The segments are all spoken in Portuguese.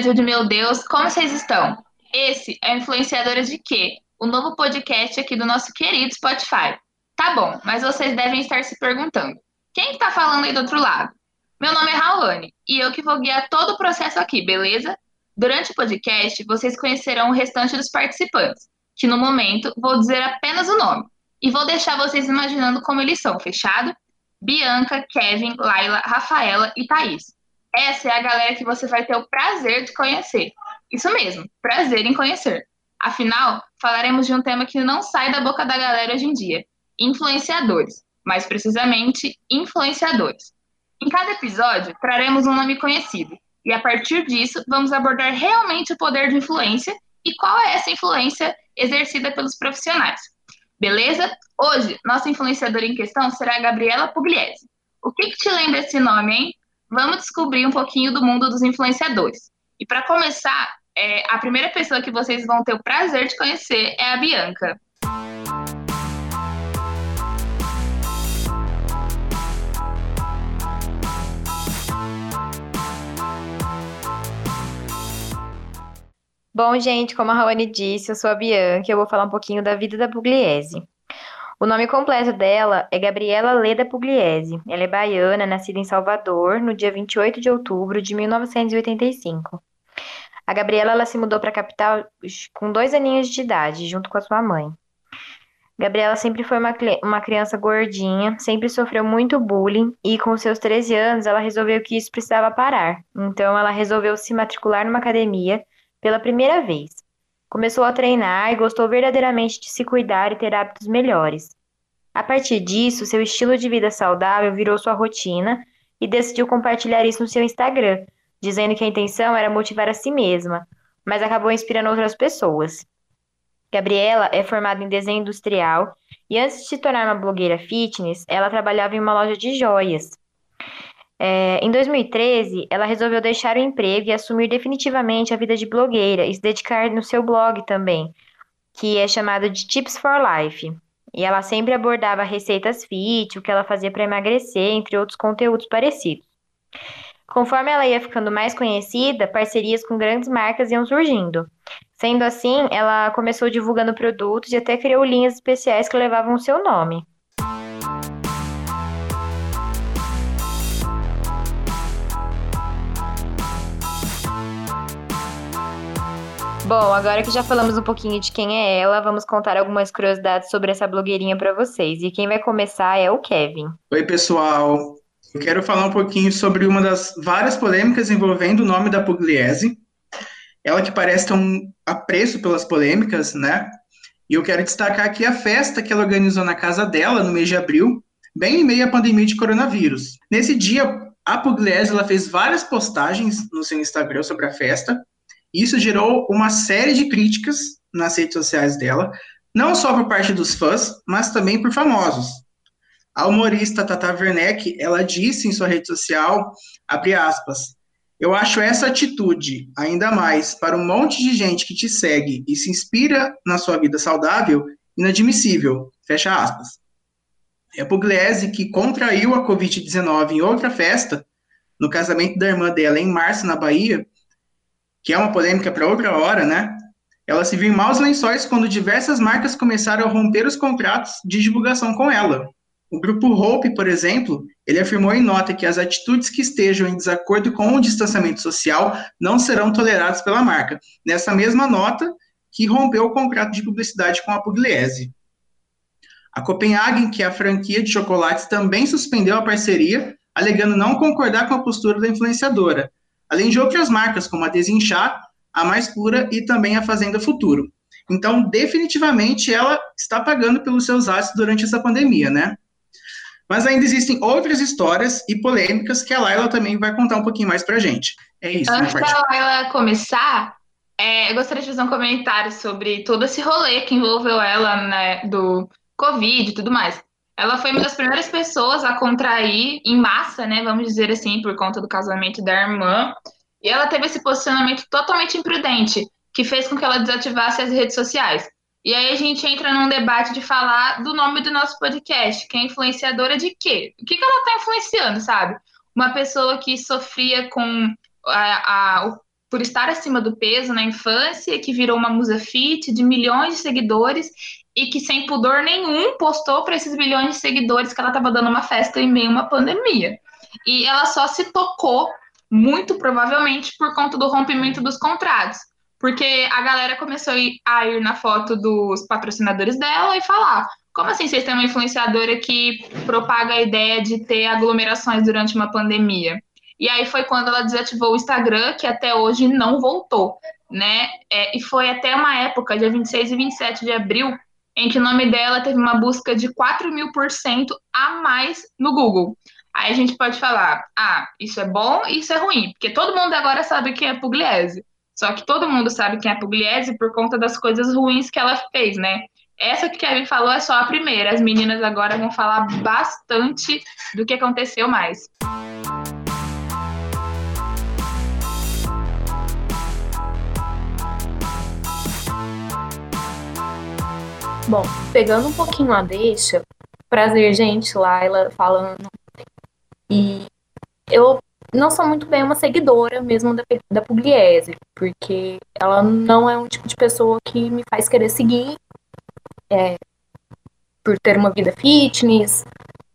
Brasil de meu Deus, como vocês estão? Esse é o Influenciadoras de Quê? O novo podcast aqui do nosso querido Spotify. Tá bom, mas vocês devem estar se perguntando: quem está falando aí do outro lado? Meu nome é Raulane e eu que vou guiar todo o processo aqui, beleza? Durante o podcast, vocês conhecerão o restante dos participantes, que no momento vou dizer apenas o nome e vou deixar vocês imaginando como eles são, fechado? Bianca, Kevin, Laila, Rafaela e Thaís. Essa é a galera que você vai ter o prazer de conhecer. Isso mesmo, prazer em conhecer. Afinal, falaremos de um tema que não sai da boca da galera hoje em dia: influenciadores. Mais precisamente, influenciadores. Em cada episódio, traremos um nome conhecido. E a partir disso, vamos abordar realmente o poder de influência e qual é essa influência exercida pelos profissionais. Beleza? Hoje, nossa influenciadora em questão será a Gabriela Pugliese. O que, que te lembra esse nome, hein? Vamos descobrir um pouquinho do mundo dos influenciadores. E para começar, é, a primeira pessoa que vocês vão ter o prazer de conhecer é a Bianca. Bom, gente, como a Raoni disse, eu sou a Bianca e eu vou falar um pouquinho da vida da Pugliese. O nome completo dela é Gabriela Leda Pugliese. Ela é baiana, nascida em Salvador no dia 28 de outubro de 1985. A Gabriela ela se mudou para a capital com dois aninhos de idade, junto com a sua mãe. Gabriela sempre foi uma, uma criança gordinha, sempre sofreu muito bullying e com seus 13 anos ela resolveu que isso precisava parar. Então ela resolveu se matricular numa academia pela primeira vez. Começou a treinar e gostou verdadeiramente de se cuidar e ter hábitos melhores. A partir disso, seu estilo de vida saudável virou sua rotina e decidiu compartilhar isso no seu Instagram, dizendo que a intenção era motivar a si mesma, mas acabou inspirando outras pessoas. Gabriela é formada em desenho industrial e antes de se tornar uma blogueira fitness, ela trabalhava em uma loja de joias. É, em 2013, ela resolveu deixar o emprego e assumir definitivamente a vida de blogueira e se dedicar no seu blog também, que é chamado de Tips for Life. E ela sempre abordava receitas fit, o que ela fazia para emagrecer, entre outros conteúdos parecidos. Conforme ela ia ficando mais conhecida, parcerias com grandes marcas iam surgindo. Sendo assim, ela começou divulgando produtos e até criou linhas especiais que levavam o seu nome. Bom, agora que já falamos um pouquinho de quem é ela, vamos contar algumas curiosidades sobre essa blogueirinha para vocês. E quem vai começar é o Kevin. Oi, pessoal. Eu quero falar um pouquinho sobre uma das várias polêmicas envolvendo o nome da Pugliese. Ela que parece ter um apreço pelas polêmicas, né? E eu quero destacar aqui a festa que ela organizou na casa dela no mês de abril, bem em meio à pandemia de coronavírus. Nesse dia, a Pugliese ela fez várias postagens no seu Instagram sobre a festa, isso gerou uma série de críticas nas redes sociais dela, não só por parte dos fãs, mas também por famosos. A humorista Tata Werneck, ela disse em sua rede social, abre aspas, eu acho essa atitude, ainda mais para um monte de gente que te segue e se inspira na sua vida saudável, inadmissível, fecha aspas. É Pugliese, que contraiu a Covid-19 em outra festa, no casamento da irmã dela em março, na Bahia, que é uma polêmica para outra hora, né? Ela se viu em maus lençóis quando diversas marcas começaram a romper os contratos de divulgação com ela. O grupo Hope, por exemplo, ele afirmou em nota que as atitudes que estejam em desacordo com o distanciamento social não serão toleradas pela marca. Nessa mesma nota, que rompeu o contrato de publicidade com a Pugliese. A Copenhagen, que é a franquia de chocolates, também suspendeu a parceria, alegando não concordar com a postura da influenciadora, além de outras marcas, como a Desinchar, a Mais Pura e também a Fazenda Futuro. Então, definitivamente, ela está pagando pelos seus atos durante essa pandemia, né? Mas ainda existem outras histórias e polêmicas que a Laila também vai contar um pouquinho mais pra gente. É isso. Antes da Laila começar, é, eu gostaria de fazer um comentário sobre todo esse rolê que envolveu ela, né, do Covid e tudo mais. Ela foi uma das primeiras pessoas a contrair em massa, né? Vamos dizer assim, por conta do casamento da irmã. E ela teve esse posicionamento totalmente imprudente, que fez com que ela desativasse as redes sociais. E aí a gente entra num debate de falar do nome do nosso podcast, que é influenciadora de quê? O que, que ela está influenciando, sabe? Uma pessoa que sofria com a, a, por estar acima do peso na infância, que virou uma musa fit de milhões de seguidores e que sem pudor nenhum postou para esses milhões de seguidores que ela estava dando uma festa em meio a uma pandemia. E ela só se tocou muito provavelmente por conta do rompimento dos contratos. Porque a galera começou a ir na foto dos patrocinadores dela e falar: como assim vocês têm uma influenciadora que propaga a ideia de ter aglomerações durante uma pandemia? E aí foi quando ela desativou o Instagram, que até hoje não voltou, né? É, e foi até uma época, dia 26 e 27 de abril, em que o nome dela teve uma busca de 4 mil por cento a mais no Google. Aí a gente pode falar, ah, isso é bom e isso é ruim, porque todo mundo agora sabe quem é Pugliese. Só que todo mundo sabe quem é Pugliese por conta das coisas ruins que ela fez, né? Essa que Kevin falou é só a primeira. As meninas agora vão falar bastante do que aconteceu mais. Bom, pegando um pouquinho a deixa, prazer, gente, Laila falando. E eu não sou muito bem uma seguidora mesmo da, da Pugliese, porque ela não é um tipo de pessoa que me faz querer seguir é, por ter uma vida fitness,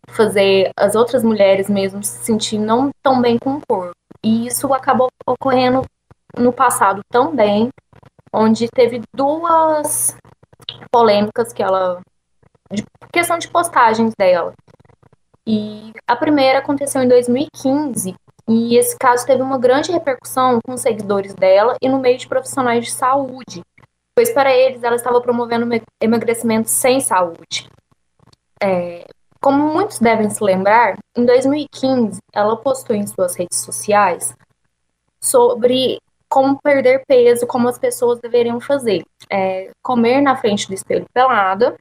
fazer as outras mulheres mesmo se sentir não tão bem com o corpo. E isso acabou ocorrendo no passado também, onde teve duas polêmicas que ela. De questão de postagens dela. E a primeira aconteceu em 2015, e esse caso teve uma grande repercussão com os seguidores dela e no meio de profissionais de saúde, pois para eles ela estava promovendo emagrecimento sem saúde. É, como muitos devem se lembrar, em 2015 ela postou em suas redes sociais sobre como perder peso, como as pessoas deveriam fazer. É, comer na frente do espelho pelada,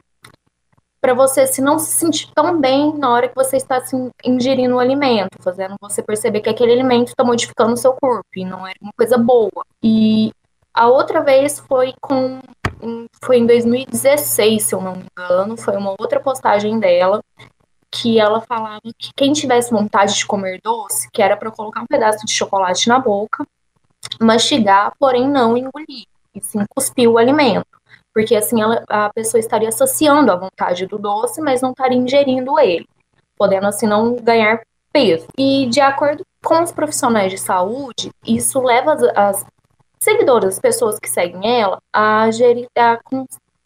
para você se não se sentir tão bem na hora que você está assim, ingerindo o alimento, fazendo você perceber que aquele alimento está modificando o seu corpo e não é uma coisa boa. E a outra vez foi com foi em 2016, se eu não me engano, foi uma outra postagem dela que ela falava que quem tivesse vontade de comer doce, que era para colocar um pedaço de chocolate na boca mastigar, porém não engolir, e sim cuspir o alimento. Porque assim ela, a pessoa estaria associando a vontade do doce, mas não estaria ingerindo ele, podendo assim não ganhar peso. E de acordo com os profissionais de saúde, isso leva as, as seguidoras, as pessoas que seguem ela, a gerir, a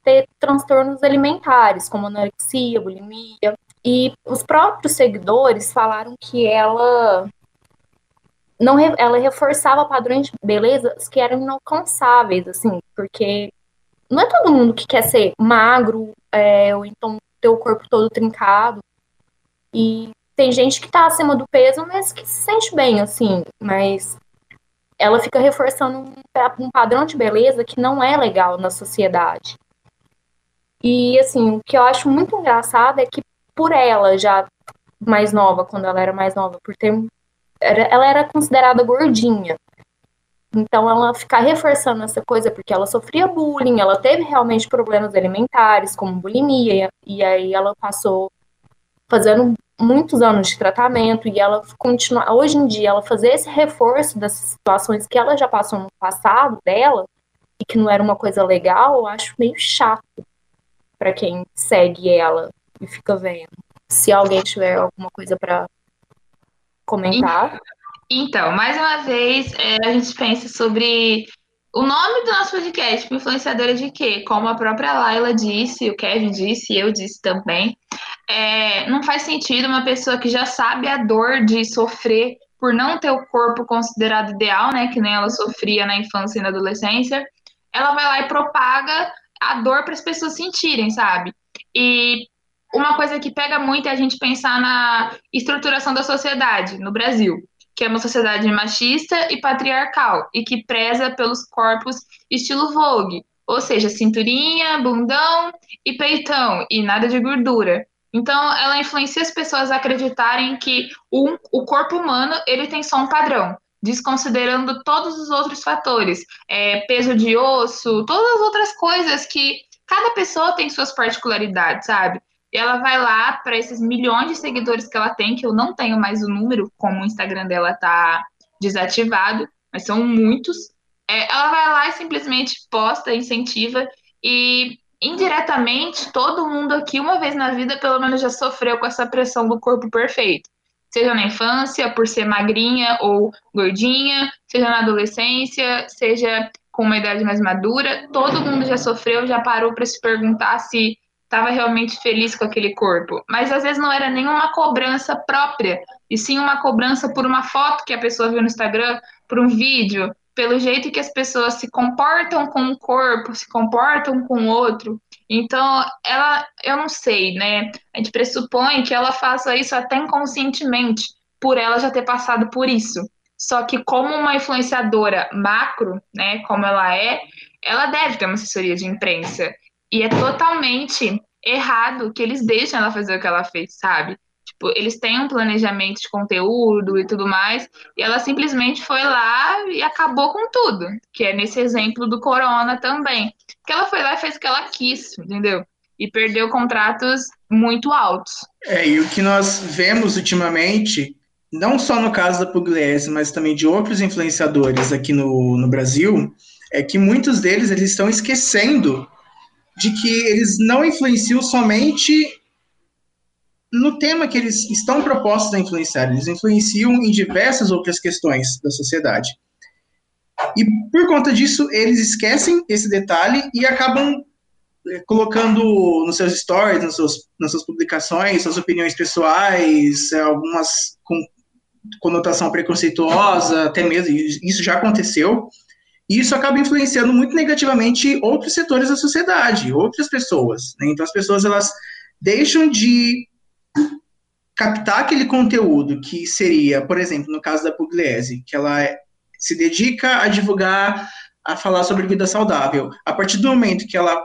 ter transtornos alimentares, como anorexia, bulimia. E os próprios seguidores falaram que ela não ela reforçava padrões de beleza que eram inalcançáveis, assim, porque não é todo mundo que quer ser magro, é, ou então ter o corpo todo trincado. E tem gente que tá acima do peso, mas que se sente bem, assim, mas ela fica reforçando um, um padrão de beleza que não é legal na sociedade. E, assim, o que eu acho muito engraçado é que por ela já mais nova, quando ela era mais nova, por ter era, ela era considerada gordinha. Então, ela ficar reforçando essa coisa porque ela sofria bullying, ela teve realmente problemas alimentares, como bulimia, e aí ela passou fazendo muitos anos de tratamento e ela continua hoje em dia ela fazer esse reforço das situações que ela já passou no passado dela e que não era uma coisa legal, eu acho meio chato para quem segue ela e fica vendo. Se alguém tiver alguma coisa para comentar. Então, mais uma vez, é, a gente pensa sobre o nome do nosso podcast, influenciadora de quê? Como a própria Laila disse, o Kevin disse, eu disse também. É, não faz sentido uma pessoa que já sabe a dor de sofrer por não ter o corpo considerado ideal, né? Que nem ela sofria na infância e na adolescência. Ela vai lá e propaga a dor para as pessoas sentirem, sabe? E uma coisa que pega muito é a gente pensar na estruturação da sociedade no Brasil, que é uma sociedade machista e patriarcal e que preza pelos corpos estilo Vogue, ou seja, cinturinha, bundão e peitão e nada de gordura. Então, ela influencia as pessoas a acreditarem que um, o corpo humano ele tem só um padrão, desconsiderando todos os outros fatores, é, peso de osso, todas as outras coisas que cada pessoa tem suas particularidades, sabe? Ela vai lá para esses milhões de seguidores que ela tem, que eu não tenho mais o número, como o Instagram dela tá desativado, mas são muitos. É, ela vai lá e simplesmente posta, incentiva e indiretamente todo mundo aqui uma vez na vida pelo menos já sofreu com essa pressão do corpo perfeito. Seja na infância, por ser magrinha ou gordinha, seja na adolescência, seja com uma idade mais madura, todo mundo já sofreu, já parou para se perguntar se estava realmente feliz com aquele corpo. Mas às vezes não era nenhuma cobrança própria, e sim uma cobrança por uma foto que a pessoa viu no Instagram, por um vídeo, pelo jeito que as pessoas se comportam com um corpo, se comportam com o outro. Então, ela, eu não sei, né? A gente pressupõe que ela faça isso até inconscientemente, por ela já ter passado por isso. Só que como uma influenciadora macro, né, como ela é, ela deve ter uma assessoria de imprensa. E é totalmente errado que eles deixem ela fazer o que ela fez, sabe? Tipo, eles têm um planejamento de conteúdo e tudo mais, e ela simplesmente foi lá e acabou com tudo, que é nesse exemplo do Corona também. Que ela foi lá e fez o que ela quis, entendeu? E perdeu contratos muito altos. É, e o que nós vemos ultimamente, não só no caso da Pugliese, mas também de outros influenciadores aqui no, no Brasil, é que muitos deles eles estão esquecendo de que eles não influenciam somente no tema que eles estão propostos a influenciar, eles influenciam em diversas outras questões da sociedade. E por conta disso, eles esquecem esse detalhe e acabam eh, colocando nos seus stories, nos seus, nas suas publicações, suas opiniões pessoais, eh, algumas com conotação preconceituosa, até mesmo, isso já aconteceu, e isso acaba influenciando muito negativamente outros setores da sociedade, outras pessoas. Né? Então, as pessoas elas deixam de captar aquele conteúdo que seria, por exemplo, no caso da Pugliese, que ela se dedica a divulgar, a falar sobre vida saudável. A partir do momento que ela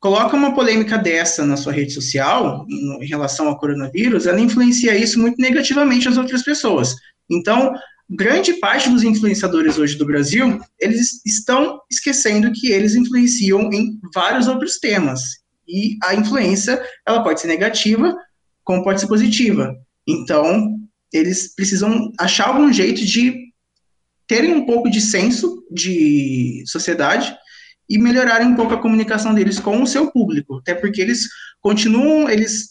coloca uma polêmica dessa na sua rede social, em relação ao coronavírus, ela influencia isso muito negativamente as outras pessoas. Então, grande parte dos influenciadores hoje do Brasil, eles estão esquecendo que eles influenciam em vários outros temas. E a influência, ela pode ser negativa, como pode ser positiva. Então, eles precisam achar algum jeito de terem um pouco de senso de sociedade e melhorarem um pouco a comunicação deles com o seu público, até porque eles continuam, eles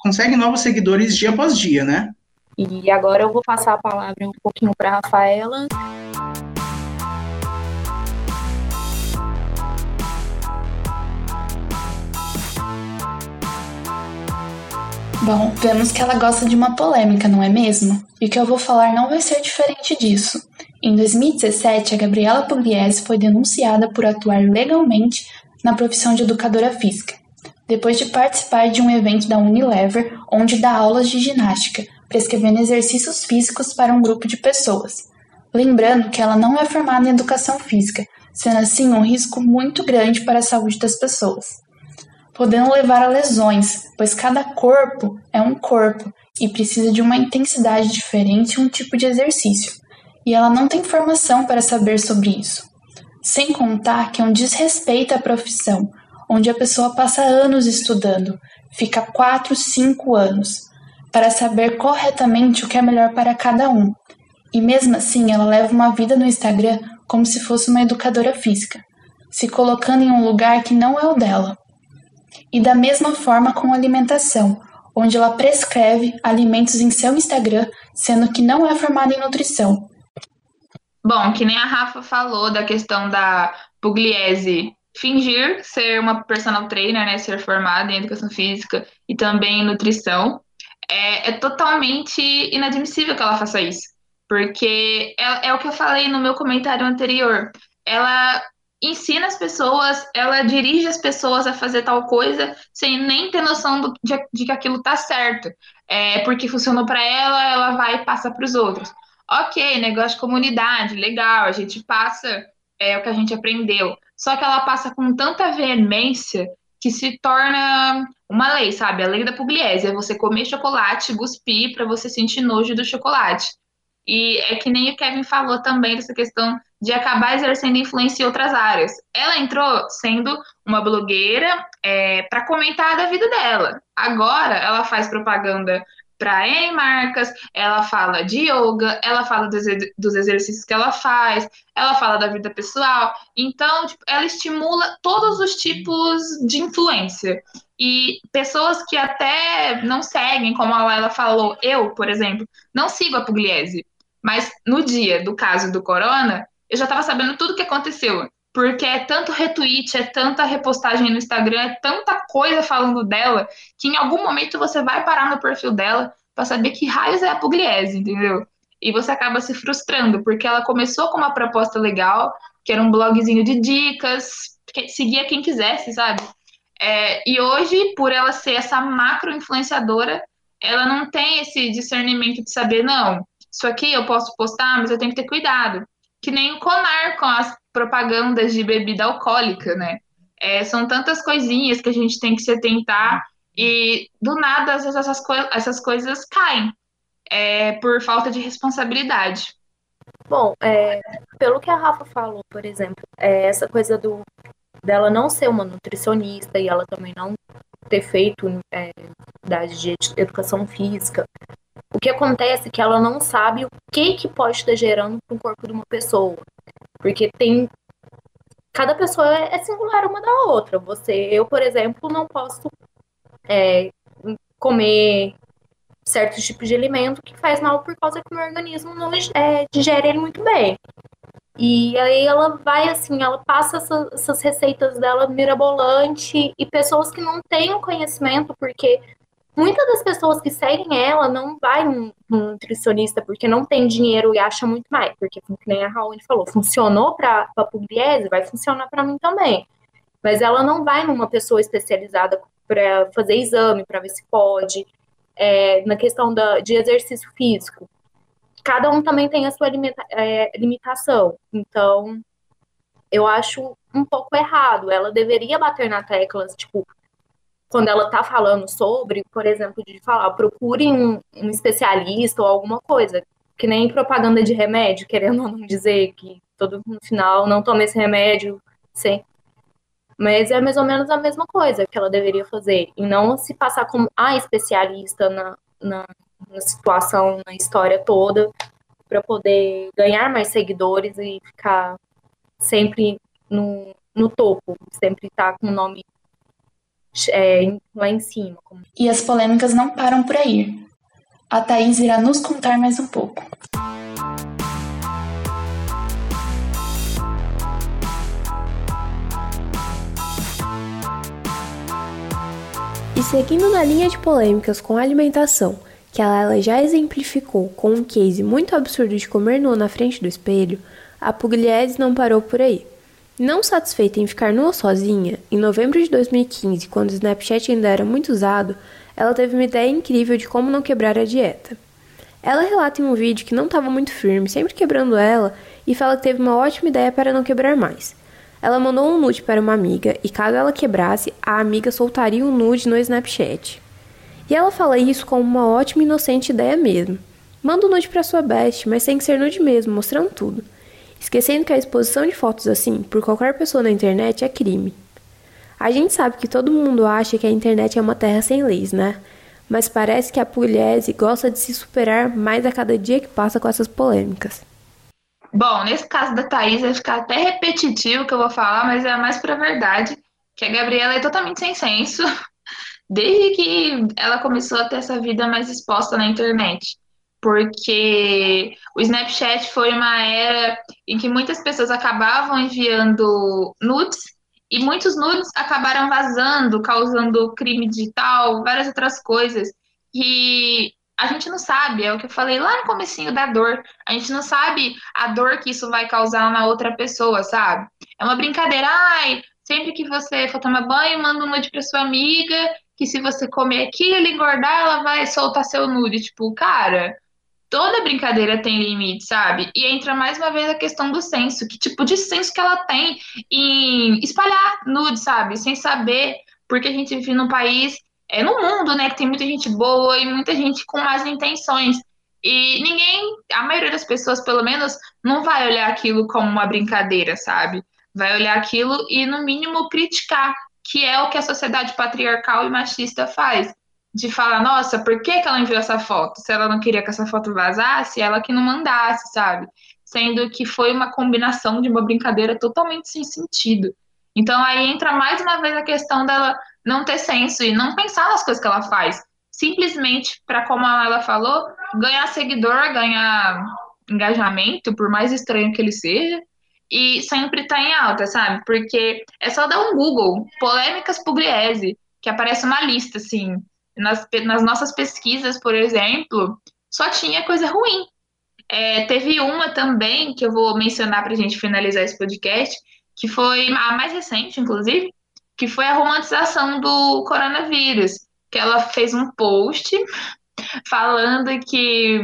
conseguem novos seguidores dia após dia, né? E agora eu vou passar a palavra um pouquinho para a Rafaela. Bom, vemos que ela gosta de uma polêmica, não é mesmo? E o que eu vou falar não vai ser diferente disso. Em 2017, a Gabriela Pugliese foi denunciada por atuar legalmente na profissão de educadora física, depois de participar de um evento da Unilever onde dá aulas de ginástica, prescrevendo exercícios físicos para um grupo de pessoas. Lembrando que ela não é formada em educação física, sendo assim um risco muito grande para a saúde das pessoas podendo levar a lesões, pois cada corpo é um corpo e precisa de uma intensidade diferente e um tipo de exercício, e ela não tem formação para saber sobre isso. Sem contar que é um desrespeito à profissão, onde a pessoa passa anos estudando, fica 4, 5 anos, para saber corretamente o que é melhor para cada um. E mesmo assim, ela leva uma vida no Instagram como se fosse uma educadora física, se colocando em um lugar que não é o dela. E da mesma forma com alimentação, onde ela prescreve alimentos em seu Instagram, sendo que não é formada em nutrição. Bom, que nem a Rafa falou da questão da Pugliese fingir ser uma personal trainer, né, ser formada em educação física e também em nutrição, é, é totalmente inadmissível que ela faça isso, porque é, é o que eu falei no meu comentário anterior. Ela ensina as pessoas, ela dirige as pessoas a fazer tal coisa sem nem ter noção do, de, de, que aquilo tá certo. É, porque funcionou para ela, ela vai e passa para os outros. Ok, negócio de comunidade, legal, a gente passa é, o que a gente aprendeu. Só que ela passa com tanta veemência que se torna uma lei, sabe? A lei da Pugliese é você comer chocolate, cuspir para você sentir nojo do chocolate. E é que nem o Kevin falou também dessa questão de acabar exercendo influência em outras áreas. Ela entrou sendo uma blogueira é, para comentar da vida dela. Agora ela faz propaganda para N marcas, ela fala de yoga, ela fala dos, dos exercícios que ela faz, ela fala da vida pessoal. Então, tipo, ela estimula todos os tipos de influência. E pessoas que até não seguem, como a Laila falou, eu, por exemplo, não sigo a Pugliese, mas no dia do caso do Corona, eu já estava sabendo tudo o que aconteceu. Porque é tanto retweet, é tanta repostagem no Instagram, é tanta coisa falando dela, que em algum momento você vai parar no perfil dela para saber que raios é a Pugliese, entendeu? E você acaba se frustrando, porque ela começou com uma proposta legal, que era um blogzinho de dicas, que seguia quem quisesse, sabe? É, e hoje, por ela ser essa macro influenciadora, ela não tem esse discernimento de saber, não, isso aqui eu posso postar, mas eu tenho que ter cuidado. Que nem o Conar com as propagandas de bebida alcoólica, né? É, são tantas coisinhas que a gente tem que se atentar e do nada às vezes essas, co essas coisas caem é, por falta de responsabilidade. Bom, é, pelo que a Rafa falou, por exemplo, é, essa coisa do dela não ser uma nutricionista e ela também não ter feito é, da de educação física, o que acontece é que ela não sabe o que, que pode estar gerando para o corpo de uma pessoa. Porque tem. Cada pessoa é singular uma da outra. Você, eu, por exemplo, não posso é, comer certos tipos de alimento que faz mal por causa que o meu organismo não é, digere ele muito bem. E aí ela vai assim, ela passa essa, essas receitas dela mirabolante e pessoas que não têm o conhecimento, porque Muitas das pessoas que seguem ela não vai num, num nutricionista porque não tem dinheiro e acha muito mais. Porque, como nem a Raul falou, funcionou para a Pugliese, vai funcionar para mim também. Mas ela não vai numa pessoa especializada para fazer exame, para ver se pode. É, na questão da, de exercício físico. Cada um também tem a sua limita, é, limitação. Então, eu acho um pouco errado. Ela deveria bater na tecla, tipo, quando ela está falando sobre, por exemplo, de falar, procure um, um, especialista ou alguma coisa, que nem propaganda de remédio, querendo não dizer que todo no final não tome esse remédio, sim. Mas é mais ou menos a mesma coisa que ela deveria fazer, e não se passar como a especialista na, na, na situação, na história toda, para poder ganhar mais seguidores e ficar sempre no, no topo, sempre estar tá com o nome é, lá em cima. E as polêmicas não param por aí. A Thaís irá nos contar mais um pouco. E seguindo na linha de polêmicas com a alimentação, que a Layla já exemplificou com um case muito absurdo de comer nu na frente do espelho, a Pugliese não parou por aí. Não satisfeita em ficar nua sozinha, em novembro de 2015, quando o Snapchat ainda era muito usado, ela teve uma ideia incrível de como não quebrar a dieta. Ela relata em um vídeo que não estava muito firme, sempre quebrando ela, e fala que teve uma ótima ideia para não quebrar mais. Ela mandou um nude para uma amiga e caso ela quebrasse, a amiga soltaria um nude no Snapchat. E ela fala isso como uma ótima e inocente ideia mesmo. Manda um nude para sua best, mas que ser nude mesmo, mostrando tudo esquecendo que a exposição de fotos assim por qualquer pessoa na internet é crime. A gente sabe que todo mundo acha que a internet é uma terra sem leis, né? Mas parece que a Pugliese gosta de se superar mais a cada dia que passa com essas polêmicas. Bom, nesse caso da Thaís vai ficar até repetitivo o que eu vou falar, mas é mais pra verdade, que a Gabriela é totalmente sem senso, desde que ela começou a ter essa vida mais exposta na internet porque o Snapchat foi uma era em que muitas pessoas acabavam enviando nudes e muitos nudes acabaram vazando, causando crime digital, várias outras coisas. E a gente não sabe, é o que eu falei lá no comecinho da dor. A gente não sabe a dor que isso vai causar na outra pessoa, sabe? É uma brincadeira, ai, sempre que você for tomar banho, manda um nude para sua amiga, que se você comer aquilo e engordar, ela vai soltar seu nude. Tipo, cara, toda brincadeira tem limite, sabe? E entra mais uma vez a questão do senso, que tipo de senso que ela tem em espalhar nude, sabe? Sem saber, porque a gente vive num país, é no mundo, né, que tem muita gente boa e muita gente com más intenções. E ninguém, a maioria das pessoas, pelo menos, não vai olhar aquilo como uma brincadeira, sabe? Vai olhar aquilo e, no mínimo, criticar, que é o que a sociedade patriarcal e machista faz de falar, nossa, por que, que ela enviou essa foto? Se ela não queria que essa foto vazasse, ela que não mandasse, sabe? Sendo que foi uma combinação de uma brincadeira totalmente sem sentido. Então aí entra mais uma vez a questão dela não ter senso e não pensar nas coisas que ela faz. Simplesmente para, como ela falou, ganhar seguidor, ganhar engajamento, por mais estranho que ele seja, e sempre tá em alta, sabe? Porque é só dar um Google, polêmicas Pugliese, que aparece uma lista, assim. Nas, nas nossas pesquisas, por exemplo, só tinha coisa ruim. É, teve uma também, que eu vou mencionar pra gente finalizar esse podcast, que foi a mais recente, inclusive, que foi a romantização do coronavírus, que ela fez um post falando que,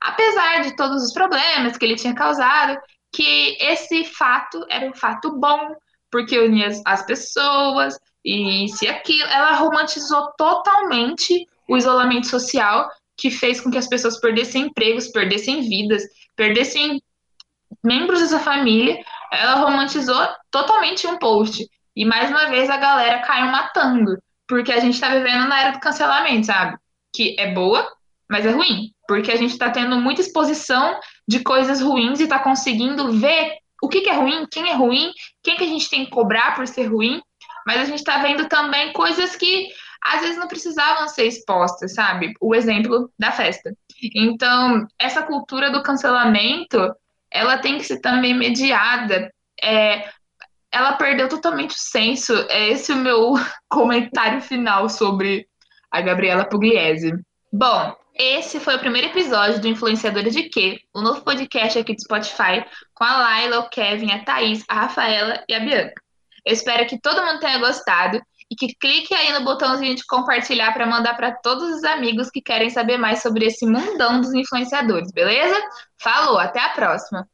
apesar de todos os problemas que ele tinha causado, que esse fato era um fato bom, porque unia as pessoas e se aquilo. Ela romantizou totalmente o isolamento social, que fez com que as pessoas perdessem empregos, perdessem vidas, perdessem membros dessa família. Ela romantizou totalmente um post. E mais uma vez a galera caiu matando, porque a gente está vivendo na era do cancelamento, sabe? Que é boa, mas é ruim, porque a gente está tendo muita exposição de coisas ruins e está conseguindo ver o que, que, é ruim, quem é ruim, quem que a gente tem que cobrar por ser ruim, mas a gente está vendo também coisas que às vezes não precisavam ser expostas, sabe? O exemplo da festa. Então, essa cultura do cancelamento, ela tem que ser também mediada. É, ela perdeu totalmente o senso. É esse o meu comentário final sobre a Gabriela Pugliese. Bom, esse foi o primeiro episódio do Influenciadores de Quê? O novo podcast aqui do Spotify com a Laila, o Kevin, a Thaís, a Rafaela e a Bianca. Eu espero que todo mundo tenha gostado e que clique aí no botãozinho de compartilhar para mandar para todos os amigos que querem saber mais sobre esse mundão dos influenciadores, beleza? Falou, até a próxima!